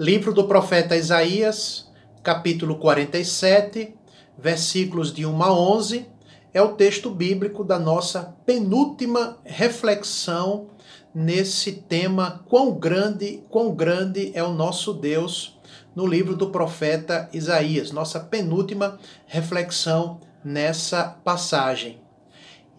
Livro do profeta Isaías, capítulo 47, versículos de 1 a 11, é o texto bíblico da nossa penúltima reflexão nesse tema quão grande, quão grande é o nosso Deus no livro do profeta Isaías, nossa penúltima reflexão nessa passagem.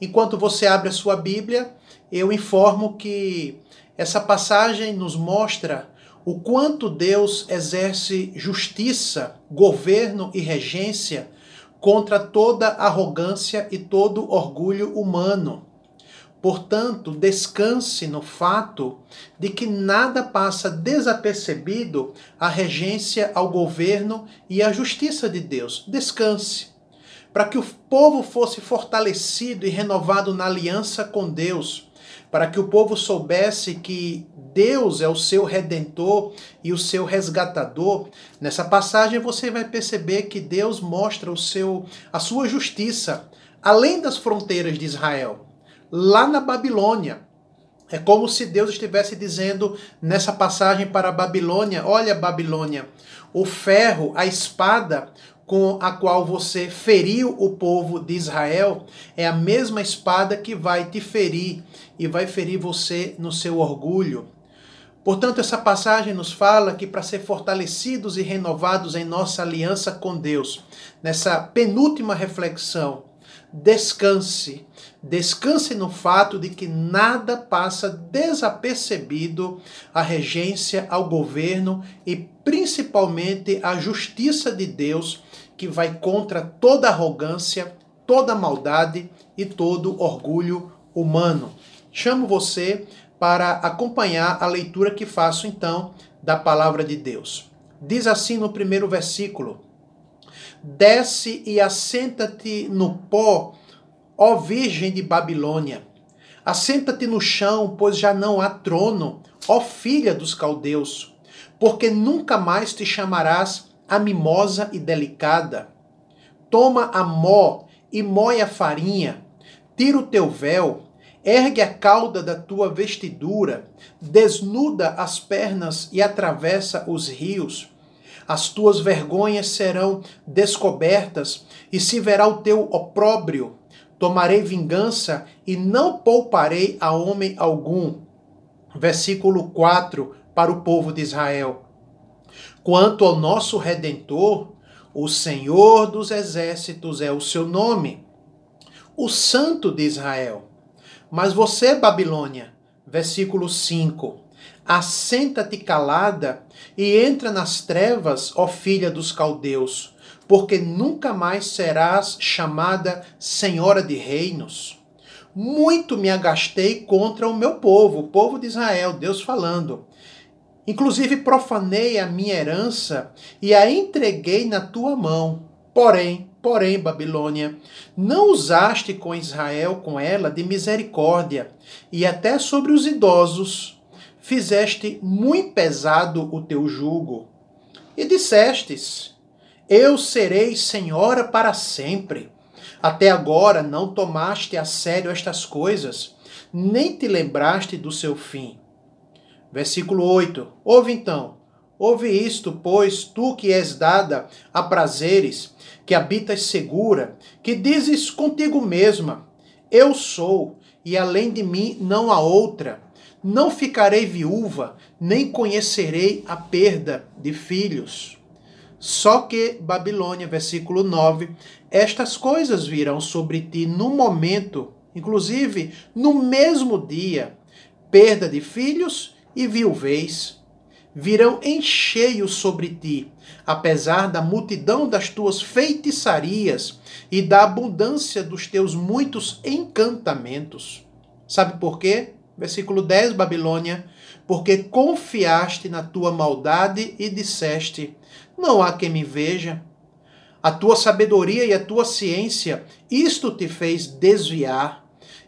Enquanto você abre a sua Bíblia, eu informo que essa passagem nos mostra o quanto Deus exerce justiça, governo e regência contra toda arrogância e todo orgulho humano. Portanto, descanse no fato de que nada passa desapercebido à regência, ao governo e à justiça de Deus. Descanse. Para que o povo fosse fortalecido e renovado na aliança com Deus, para que o povo soubesse que Deus é o seu redentor e o seu resgatador. Nessa passagem você vai perceber que Deus mostra o seu a sua justiça além das fronteiras de Israel, lá na Babilônia. É como se Deus estivesse dizendo nessa passagem para a Babilônia: Olha, Babilônia, o ferro, a espada, com a qual você feriu o povo de Israel é a mesma espada que vai te ferir e vai ferir você no seu orgulho. Portanto, essa passagem nos fala que para ser fortalecidos e renovados em nossa aliança com Deus, nessa penúltima reflexão, descanse. Descanse no fato de que nada passa desapercebido à regência, ao governo e principalmente à justiça de Deus, que vai contra toda arrogância, toda maldade e todo orgulho humano. Chamo você para acompanhar a leitura que faço então da palavra de Deus. Diz assim no primeiro versículo: Desce e assenta-te no pó, ó Virgem de Babilônia. Assenta-te no chão, pois já não há trono, ó filha dos caldeus, porque nunca mais te chamarás a mimosa e delicada. Toma a mó e moe a farinha, tira o teu véu, ergue a cauda da tua vestidura, desnuda as pernas e atravessa os rios as tuas vergonhas serão descobertas e se verá o teu opróbrio. Tomarei vingança e não pouparei a homem algum. Versículo 4 para o povo de Israel. Quanto ao nosso redentor, o Senhor dos exércitos é o seu nome, o Santo de Israel. Mas você, Babilônia, versículo 5, Assenta-te calada e entra nas trevas, ó filha dos caldeus, porque nunca mais serás chamada senhora de reinos. Muito me agastei contra o meu povo, o povo de Israel, Deus falando. Inclusive profanei a minha herança e a entreguei na tua mão. Porém, porém, Babilônia, não usaste com Israel, com ela, de misericórdia, e até sobre os idosos fizeste muito pesado o teu jugo, e dissestes: Eu serei senhora para sempre. Até agora não tomaste a sério estas coisas, nem te lembraste do seu fim. Versículo 8: Ouve então, ouve isto, pois tu que és dada a prazeres, que habitas segura, que dizes contigo mesma: Eu sou, e além de mim não há outra não ficarei viúva, nem conhecerei a perda de filhos. Só que, Babilônia, versículo 9, estas coisas virão sobre ti no momento, inclusive no mesmo dia, perda de filhos e viuvez. Virão em cheio sobre ti, apesar da multidão das tuas feitiçarias e da abundância dos teus muitos encantamentos. Sabe por quê? Versículo 10, Babilônia, porque confiaste na tua maldade e disseste: Não há quem me veja. A tua sabedoria e a tua ciência, isto te fez desviar,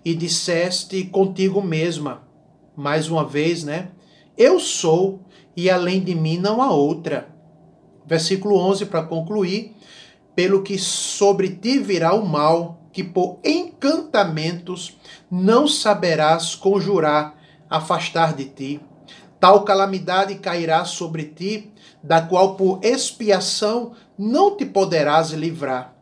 e disseste contigo mesma, mais uma vez, né? Eu sou, e além de mim não há outra. Versículo 11 para concluir: Pelo que sobre ti virá o mal, que por encantamentos não saberás conjurar, afastar de ti. Tal calamidade cairá sobre ti, da qual por expiação não te poderás livrar,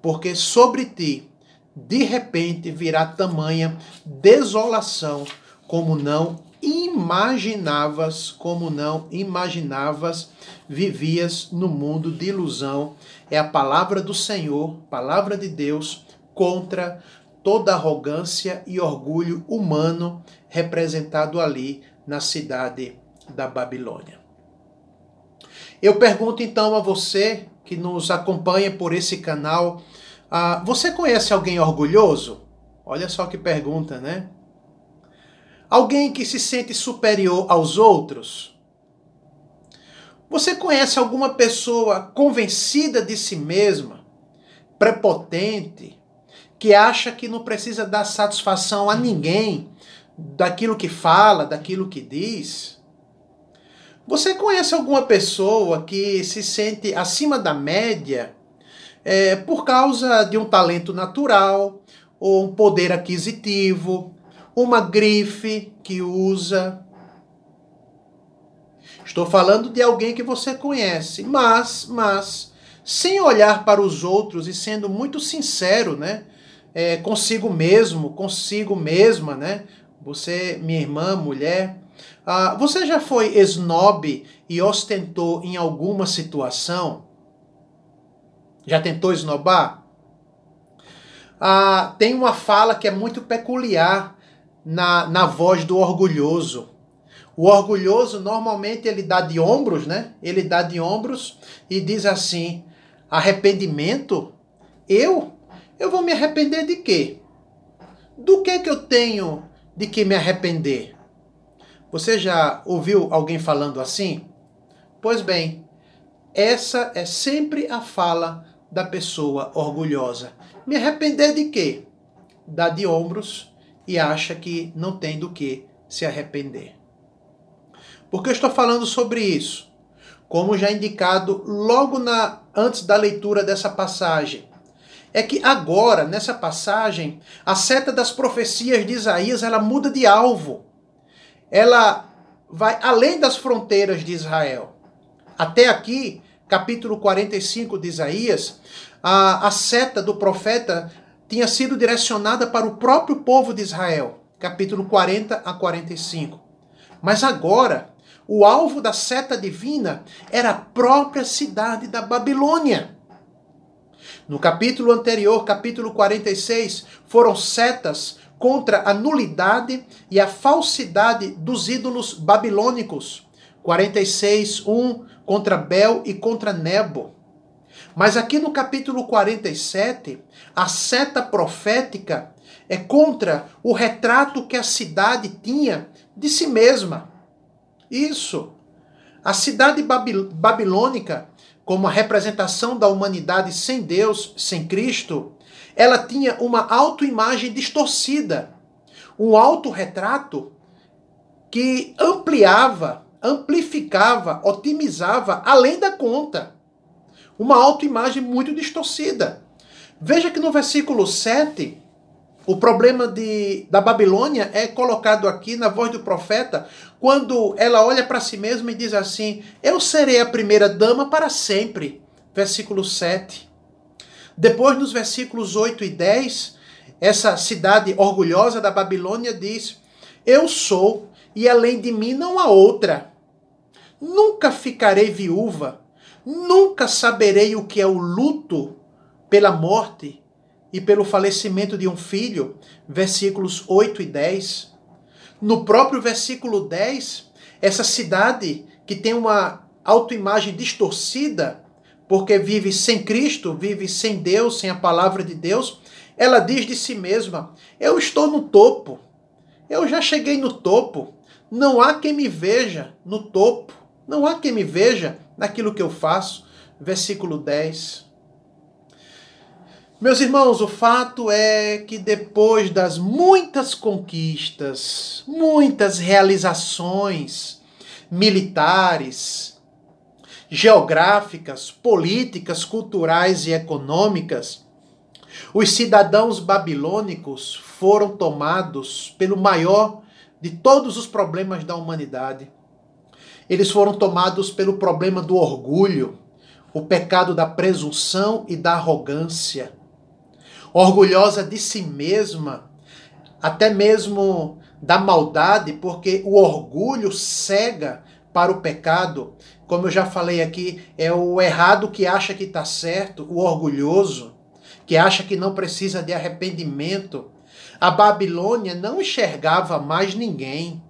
porque sobre ti de repente virá tamanha desolação como não imaginavas, como não imaginavas, vivias no mundo de ilusão. É a palavra do Senhor, palavra de Deus contra toda arrogância e orgulho humano representado ali na cidade da Babilônia. Eu pergunto então a você que nos acompanha por esse canal, ah, você conhece alguém orgulhoso? Olha só que pergunta, né? Alguém que se sente superior aos outros? Você conhece alguma pessoa convencida de si mesma, prepotente, que acha que não precisa dar satisfação a ninguém daquilo que fala, daquilo que diz? Você conhece alguma pessoa que se sente acima da média é, por causa de um talento natural, ou um poder aquisitivo, uma grife que usa? Estou falando de alguém que você conhece, mas, mas, sem olhar para os outros e sendo muito sincero, né? É, consigo mesmo, consigo mesma, né? Você, minha irmã, mulher, ah, você já foi snob e ostentou em alguma situação? Já tentou esnobar? Ah, tem uma fala que é muito peculiar na, na voz do orgulhoso. O orgulhoso normalmente ele dá de ombros, né? Ele dá de ombros e diz assim: arrependimento? Eu? Eu vou me arrepender de quê? Do que que eu tenho de que me arrepender? Você já ouviu alguém falando assim? Pois bem, essa é sempre a fala da pessoa orgulhosa. Me arrepender de quê? Dá de ombros e acha que não tem do que se arrepender. Por que eu estou falando sobre isso? Como já indicado logo na antes da leitura dessa passagem, é que agora, nessa passagem, a seta das profecias de Isaías, ela muda de alvo. Ela vai além das fronteiras de Israel. Até aqui, capítulo 45 de Isaías, a, a seta do profeta tinha sido direcionada para o próprio povo de Israel, capítulo 40 a 45. Mas agora, o alvo da seta divina era a própria cidade da Babilônia. No capítulo anterior, capítulo 46, foram setas contra a nulidade e a falsidade dos ídolos babilônicos. 46, 1 contra Bel e contra Nebo. Mas aqui no capítulo 47, a seta profética é contra o retrato que a cidade tinha de si mesma. Isso. A cidade babilônica, como a representação da humanidade sem Deus, sem Cristo, ela tinha uma autoimagem distorcida, um autorretrato que ampliava, amplificava, otimizava além da conta uma autoimagem muito distorcida. Veja que no versículo 7, o problema de, da Babilônia é colocado aqui na voz do profeta, quando ela olha para si mesma e diz assim: Eu serei a primeira dama para sempre. Versículo 7. Depois, nos versículos 8 e 10, essa cidade orgulhosa da Babilônia diz: Eu sou, e além de mim não há outra. Nunca ficarei viúva, Nunca saberei o que é o luto pela morte e pelo falecimento de um filho. Versículos 8 e 10. No próprio versículo 10, essa cidade que tem uma autoimagem distorcida, porque vive sem Cristo, vive sem Deus, sem a palavra de Deus, ela diz de si mesma: Eu estou no topo, eu já cheguei no topo, não há quem me veja no topo, não há quem me veja naquilo que eu faço. Versículo 10. Meus irmãos, o fato é que depois das muitas conquistas, muitas realizações militares, geográficas, políticas, culturais e econômicas, os cidadãos babilônicos foram tomados pelo maior de todos os problemas da humanidade, Eles foram tomados pelo problema do orgulho, o pecado da presunção e da arrogância. Orgulhosa de si mesma, até mesmo da maldade, porque o orgulho cega para o pecado. Como eu já falei aqui, é o errado que acha que está certo, o orgulhoso, que acha que não precisa de arrependimento. A Babilônia não enxergava mais ninguém.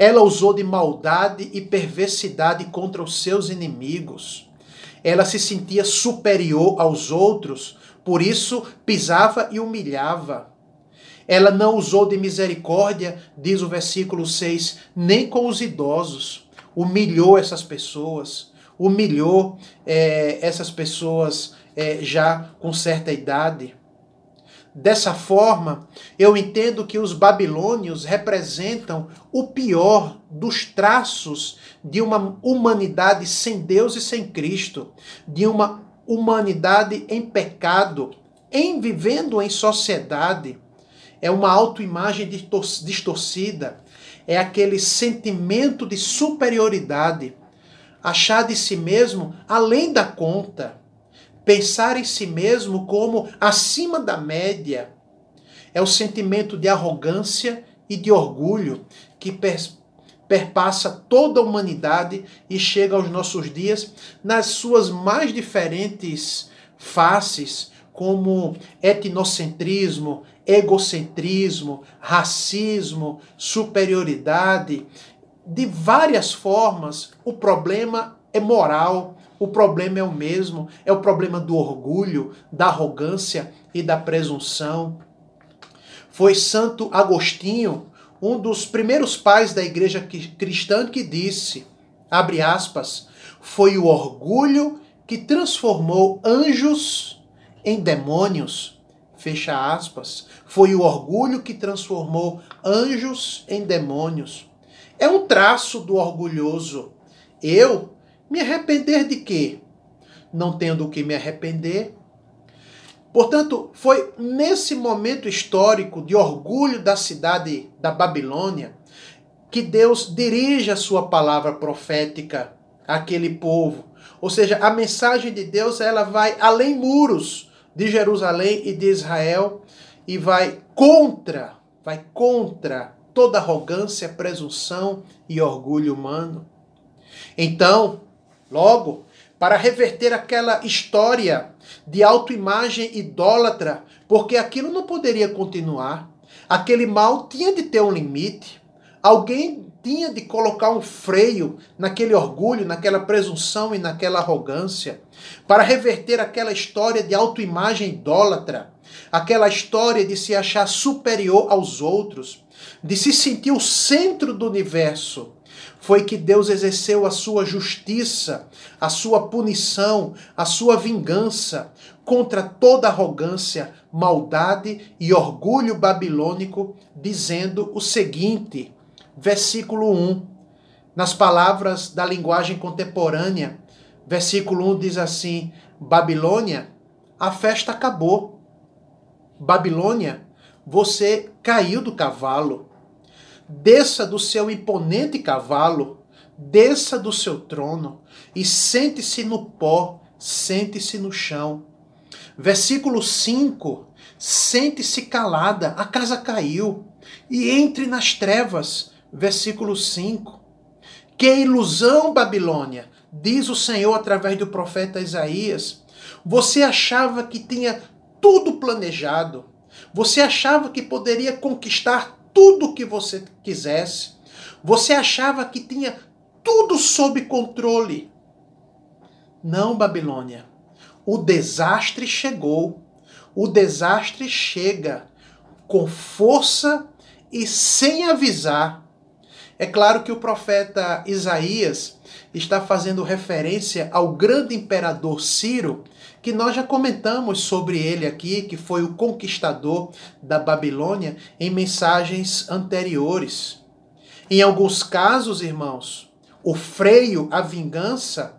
Ela usou de maldade e perversidade contra os seus inimigos. Ela se sentia superior aos outros, por isso pisava e humilhava. Ela não usou de misericórdia, diz o versículo 6, nem com os idosos. Humilhou essas pessoas, humilhou é, essas pessoas é, já com certa idade. Dessa forma, eu entendo que os babilônios representam o pior dos traços de uma humanidade sem Deus e sem Cristo, de uma humanidade em pecado, em vivendo em sociedade. É uma autoimagem distorcida, é aquele sentimento de superioridade, achar de si mesmo além da conta pensar em si mesmo como acima da média. É o sentimento de arrogância e de orgulho que perpassa toda a humanidade e chega aos nossos dias nas suas mais diferentes faces, como etnocentrismo, egocentrismo, racismo, superioridade. De várias formas, o problema é moral, o problema é o mesmo, é o problema do orgulho, da arrogância e da presunção. Foi Santo Agostinho, um dos primeiros pais da igreja cristã, que disse, abre aspas, foi o orgulho que transformou anjos em demônios. Fecha aspas. Foi o orgulho que transformou anjos em demônios. É um traço do orgulhoso. Eu me arrepender de quê? Não tenho do que me arrepender. Portanto, foi nesse momento histórico de orgulho da cidade da Babilônia que Deus dirige a sua palavra profética àquele povo. Ou seja, a mensagem de Deus ela vai além muros de Jerusalém e de Israel e vai contra, vai contra toda arrogância, presunção e orgulho humano. Então, Logo, para reverter aquela história de autoimagem idólatra, porque aquilo não poderia continuar. Aquele mal tinha de ter um limite. Alguém tinha de colocar um freio naquele orgulho, naquela presunção e naquela arrogância, para reverter aquela história de autoimagem idólatra, aquela história de se achar superior aos outros, de se sentir o centro do universo foi que Deus exerceu a sua justiça, a sua punição, a sua vingança contra toda arrogância, maldade e orgulho babilônico, dizendo o seguinte, versículo 1, nas palavras da linguagem contemporânea, versículo 1 diz assim: Babilônia, a festa acabou. Babilônia, você caiu do cavalo desça do seu imponente cavalo, desça do seu trono e sente-se no pó, sente-se no chão. Versículo 5: Sente-se calada, a casa caiu, e entre nas trevas. Versículo 5: Que ilusão, Babilônia, diz o Senhor através do profeta Isaías. Você achava que tinha tudo planejado, você achava que poderia conquistar tudo que você quisesse. Você achava que tinha tudo sob controle. Não, Babilônia. O desastre chegou. O desastre chega com força e sem avisar. É claro que o profeta Isaías está fazendo referência ao grande imperador Ciro, que nós já comentamos sobre ele aqui, que foi o conquistador da Babilônia em mensagens anteriores. Em alguns casos, irmãos, o freio, a vingança,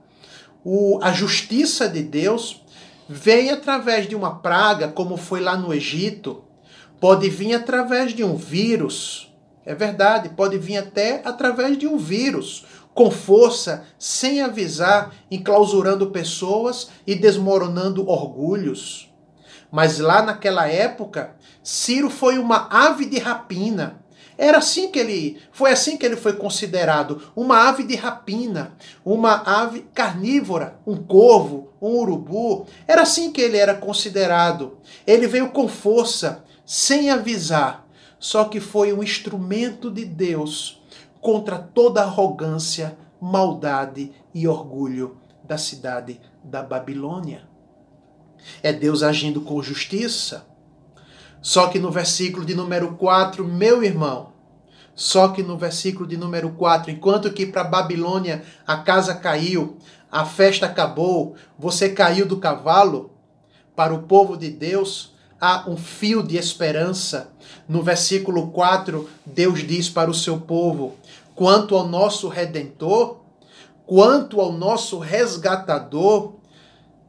o, a justiça de Deus vem através de uma praga, como foi lá no Egito, pode vir através de um vírus. É verdade, pode vir até através de um vírus, com força, sem avisar, enclausurando pessoas e desmoronando orgulhos. Mas lá naquela época, Ciro foi uma ave de rapina. Era assim que ele, foi assim que ele foi considerado, uma ave de rapina, uma ave carnívora, um corvo, um urubu. Era assim que ele era considerado. Ele veio com força, sem avisar, só que foi um instrumento de Deus contra toda arrogância, maldade e orgulho da cidade da Babilônia. É Deus agindo com justiça. Só que no versículo de número 4, meu irmão, só que no versículo de número 4, enquanto que para Babilônia a casa caiu, a festa acabou, você caiu do cavalo, para o povo de Deus há um fio de esperança. No versículo 4, Deus diz para o seu povo: quanto ao nosso redentor, quanto ao nosso resgatador,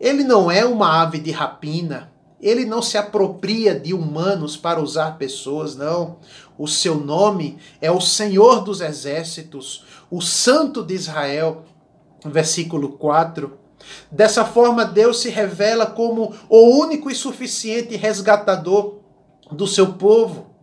ele não é uma ave de rapina. Ele não se apropria de humanos para usar pessoas, não. O seu nome é o Senhor dos Exércitos, o Santo de Israel. Versículo 4. Dessa forma, Deus se revela como o único e suficiente resgatador do seu povo.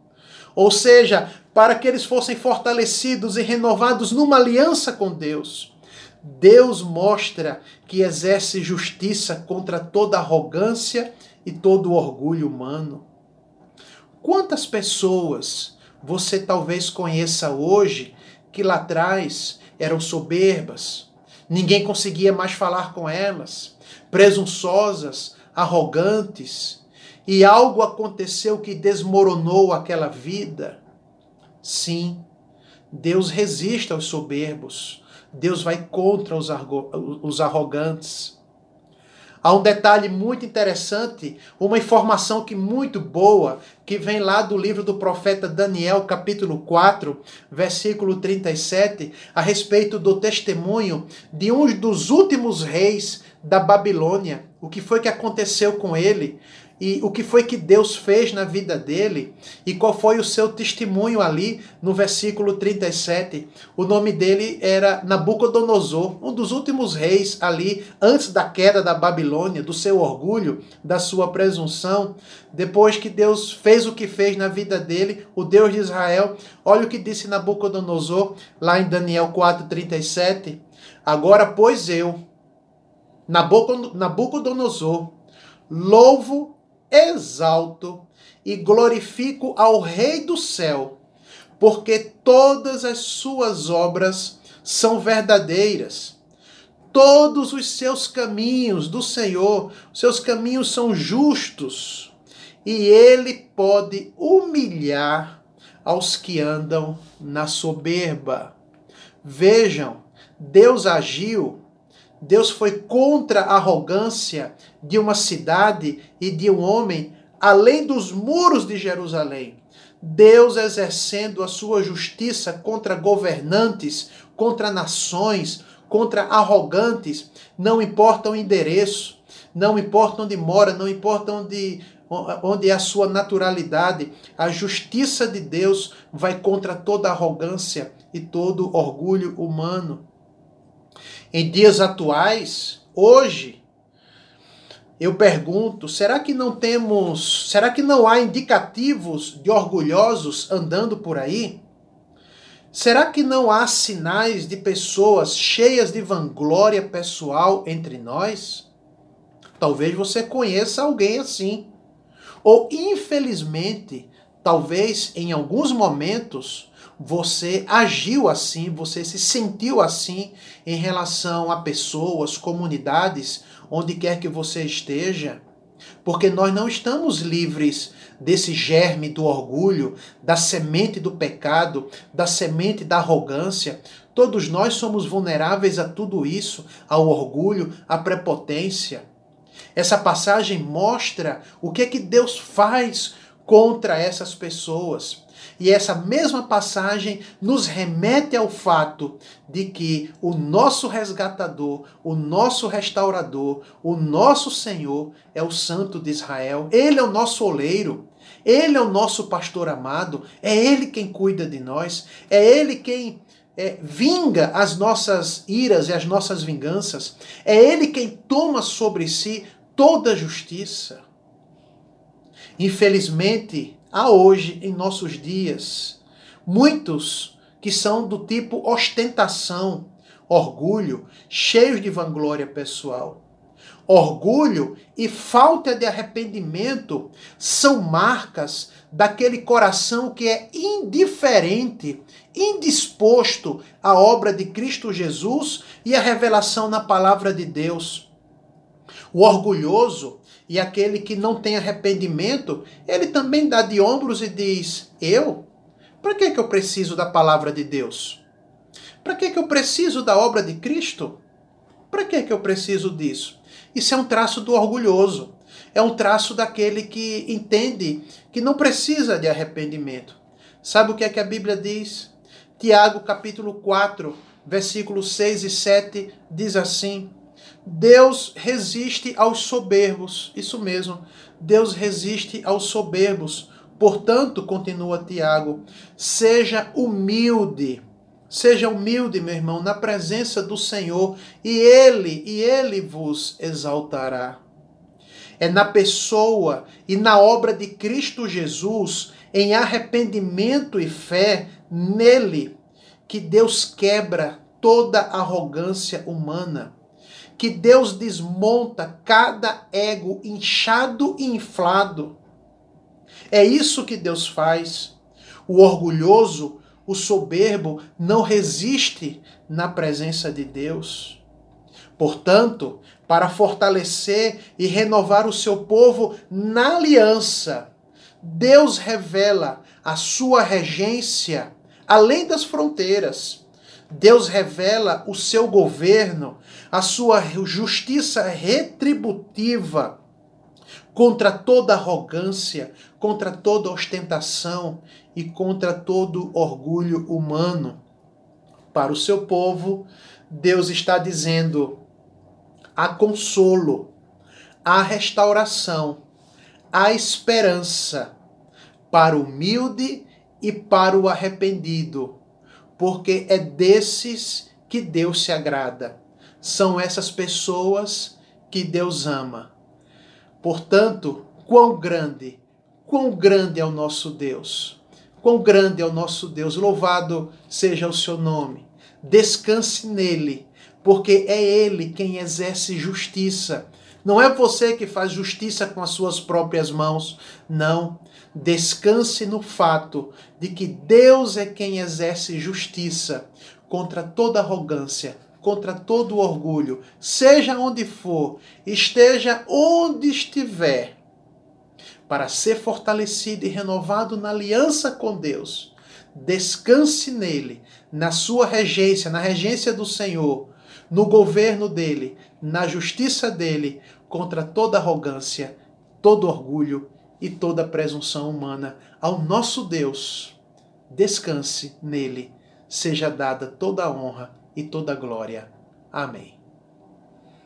Ou seja, para que eles fossem fortalecidos e renovados numa aliança com Deus. Deus mostra que exerce justiça contra toda arrogância e todo orgulho humano. Quantas pessoas você talvez conheça hoje que lá atrás eram soberbas, ninguém conseguia mais falar com elas, presunçosas, arrogantes, e algo aconteceu que desmoronou aquela vida? Sim, Deus resiste aos soberbos, Deus vai contra os, arrogantes. Há um detalhe muito interessante, uma informação que muito boa, que vem lá do livro do profeta Daniel, capítulo 4, versículo 37, a respeito do testemunho de um dos últimos reis da Babilônia. O que foi que aconteceu com ele? E o que foi que Deus fez na vida dele e qual foi o seu testemunho ali no versículo 37. O nome dele era Nabucodonosor, um dos últimos reis ali antes da queda da Babilônia, do seu orgulho, da sua presunção. Depois que Deus fez o que fez na vida dele, o Deus de Israel, olha o que disse Nabucodonosor lá em Daniel 4:37. Agora, pois eu, Nabucodonosor, louvo exalto e glorifico ao Rei do céu, porque todas as suas obras são verdadeiras. Todos os seus caminhos do Senhor, seus caminhos são justos, e ele pode humilhar aos que andam na soberba. Vejam, Deus agiu Deus foi contra a arrogância de uma cidade e de um homem além dos muros de Jerusalém. Deus exercendo a sua justiça contra governantes, contra nações, contra arrogantes, não importa o endereço, não importa onde mora, não importa onde, onde é a sua naturalidade, a justiça de Deus vai contra toda arrogância e todo orgulho humano. Em dias atuais, hoje, eu pergunto, será que não temos, será que não há indicativos de orgulhosos andando por aí? Será que não há sinais de pessoas cheias de vanglória pessoal entre nós? Talvez você conheça alguém assim. Ou, infelizmente, talvez em alguns momentos você agiu assim, você se sentiu assim em relação a pessoas, comunidades, onde quer que você esteja. Porque nós não estamos livres desse germe do orgulho, da semente do pecado, da semente da arrogância. Todos nós somos vulneráveis a tudo isso, ao orgulho, à prepotência. Essa passagem mostra o que é que Deus faz contra essas pessoas. E essa mesma passagem nos remete ao fato de que o nosso resgatador, o nosso restaurador, o nosso Senhor é o Santo de Israel. Ele é o nosso oleiro. Ele é o nosso pastor amado, é Ele quem cuida de nós, é Ele quem é, vinga as nossas iras e as nossas vinganças. É Ele quem toma sobre si toda a justiça. Infelizmente, há hoje, em nossos dias, muitos que são do tipo ostentação, orgulho, cheios de vanglória pessoal. Orgulho e falta de arrependimento são marcas daquele coração que é indiferente, indisposto à obra de Cristo Jesus e à revelação na palavra de Deus. O orgulhoso e aquele que não tem arrependimento, ele também dá de ombros e diz: Eu? Para que, que eu preciso da palavra de Deus? Para que, que eu preciso da obra de Cristo? Para que, que eu preciso disso? Isso é um traço do orgulhoso. É um traço daquele que entende que não precisa de arrependimento. Sabe o que é que a Bíblia diz? Tiago capítulo 4, versículos 6 e 7 diz assim: Deus resiste aos soberbos. Isso mesmo. Deus resiste aos soberbos. Portanto, continua Tiago, seja humilde Seja humilde, meu irmão, na presença do Senhor, e ele, e ele vos exaltará. É na pessoa e na obra de Cristo Jesus, em arrependimento e fé nele, que Deus quebra toda arrogância humana, que Deus desmonta cada ego inchado e inflado. É isso que Deus faz. O orgulhoso o soberbo não resiste na presença de Deus. Portanto, para fortalecer e renovar o seu povo na aliança, Deus revela a sua regência além das fronteiras. Deus revela o seu governo, a sua justiça retributiva contra toda arrogância, contra toda ostentação e contra todo orgulho humano. Para o seu povo, Deus está dizendo: há consolo, há restauração, há esperança para o humilde e para o arrependido, porque é desses que Deus se agrada. São essas pessoas que Deus ama. Portanto, quão grande, quão grande é o nosso Deus. Quão grande é o nosso Deus. Louvado seja o seu nome. Descanse nele, porque é ele quem exerce justiça. Não é você que faz justiça com as suas próprias mãos. Não. Descanse no fato de que Deus é quem exerce justiça contra toda arrogância, contra todo orgulho, seja onde for, esteja onde estiver, para ser fortalecido e renovado na aliança com Deus. Descanse nele, na sua regência, na regência do Senhor, no governo dele, na justiça dele, contra toda arrogância, todo orgulho e toda presunção humana. Ao nosso Deus, descanse nele, seja dada toda a honra e toda glória. Amém.